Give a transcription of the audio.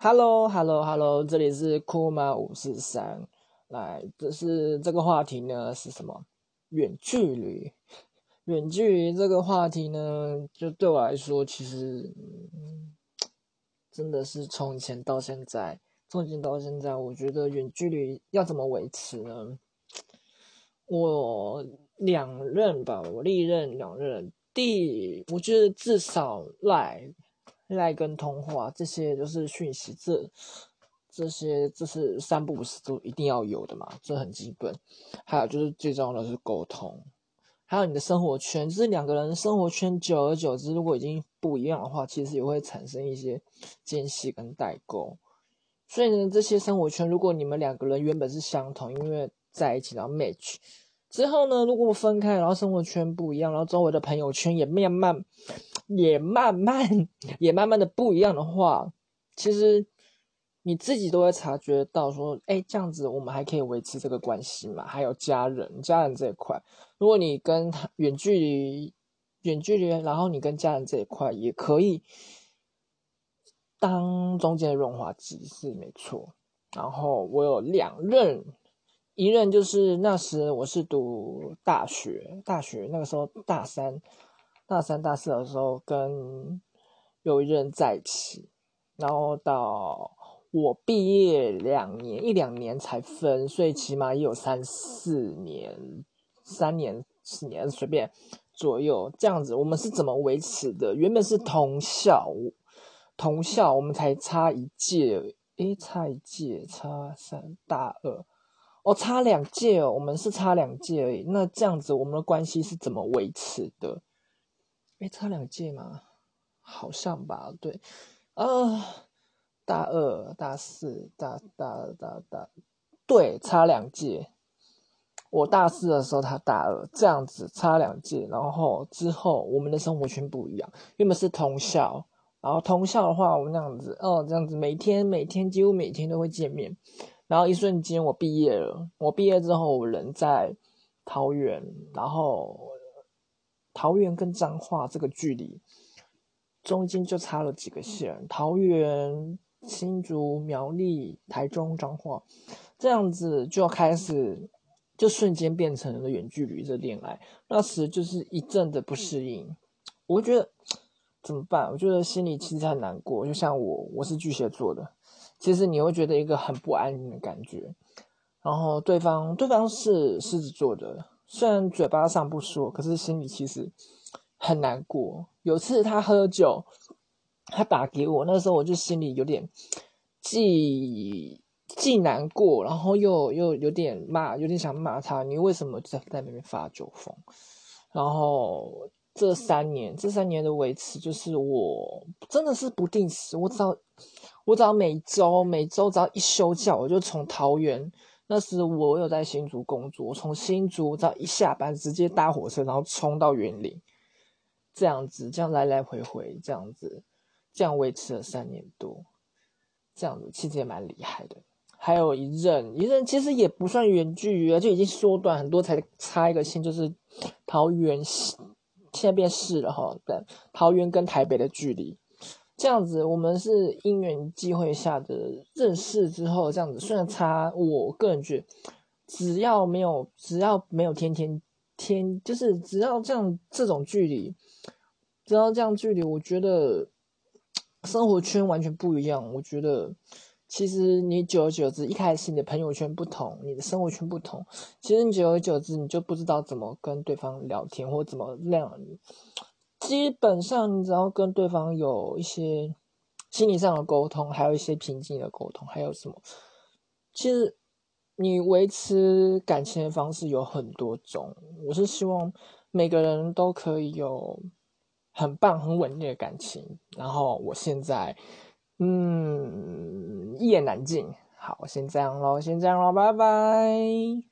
Hello，Hello，Hello，这里是酷马五四三。来，这是这个话题呢是什么？远距离。远距离这个话题呢，就对我来说，其实真的是从前到现在，从前到现在，我觉得远距离要怎么维持呢？我两任吧，我历任两任，第我觉得至少赖。赖跟通话这些就是讯息，这这些这是三不五时都一定要有的嘛，这很基本。还有就是最重要的是沟通，还有你的生活圈，就是两个人生活圈久而久之，如果已经不一样的话，其实也会产生一些间隙跟代沟。所以呢，这些生活圈，如果你们两个人原本是相同，因为在一起然后 match。之后呢？如果分开，然后生活圈不一样，然后周围的朋友圈也慢慢、也慢慢、也慢慢的不一样的话，其实你自己都会察觉到，说，哎，这样子我们还可以维持这个关系嘛？还有家人，家人这一块，如果你跟他远距离、远距离，然后你跟家人这一块也可以当中间的润滑剂是没错。然后我有两任。一任就是那时我是读大学，大学那个时候大三、大三、大四的时候跟有一任在一起，然后到我毕业两年一两年才分，所以起码也有三四年、三年、四年随便左右这样子。我们是怎么维持的？原本是同校，同校我们才差一届，诶，差一届，差三大二。哦，差两届哦，我们是差两届而已。那这样子，我们的关系是怎么维持的？哎，差两届吗？好像吧。对，啊，大二、大四、大大、大大，对，差两届。我大四的时候，他大二，这样子差两届。然后之后，我们的生活圈不一样，原本是同校，然后同校的话，我们那样子，哦，这样子，每天每天几乎每天都会见面。然后一瞬间我毕业了，我毕业之后我人在桃园，然后桃园跟彰化这个距离中间就差了几个县，桃园、新竹、苗栗、台中、彰化，这样子就开始就瞬间变成了远距离的恋爱，那时就是一阵的不适应，我觉得怎么办？我觉得心里其实很难过，就像我，我是巨蟹座的。其实你会觉得一个很不安宁的感觉，然后对方对方是狮子座的，虽然嘴巴上不说，可是心里其实很难过。有次他喝酒，他打给我，那时候我就心里有点既既难过，然后又又有点骂，有点想骂他，你为什么在在那边发酒疯？然后这三年，这三年的维持，就是我真的是不定时，我只要。我只要每周每周只要一休假，我就从桃园，那时我有在新竹工作，从新竹只要一下班，直接搭火车，然后冲到园林，这样子，这样来来回回，这样子，这样维持了三年多，这样子其实也蛮厉害的。还有一任，一任其实也不算远距离啊，就已经缩短很多，才差一个线，就是桃园现在变市了哈，对，桃园跟台北的距离。这样子，我们是因缘际会下的认识之后，这样子虽然差，我个人觉得，只要没有只要没有天天天，就是只要这样这种距离，只要这样距离，我觉得生活圈完全不一样。我觉得其实你久而久之，一开始你的朋友圈不同，你的生活圈不同，其实你久而久之，你就不知道怎么跟对方聊天或怎么那样。基本上，你只要跟对方有一些心理上的沟通，还有一些平静的沟通，还有什么？其实你维持感情的方式有很多种。我是希望每个人都可以有很棒、很稳定的感情。然后我现在，嗯，一言难尽。好，先这样喽，先这样喽，拜拜。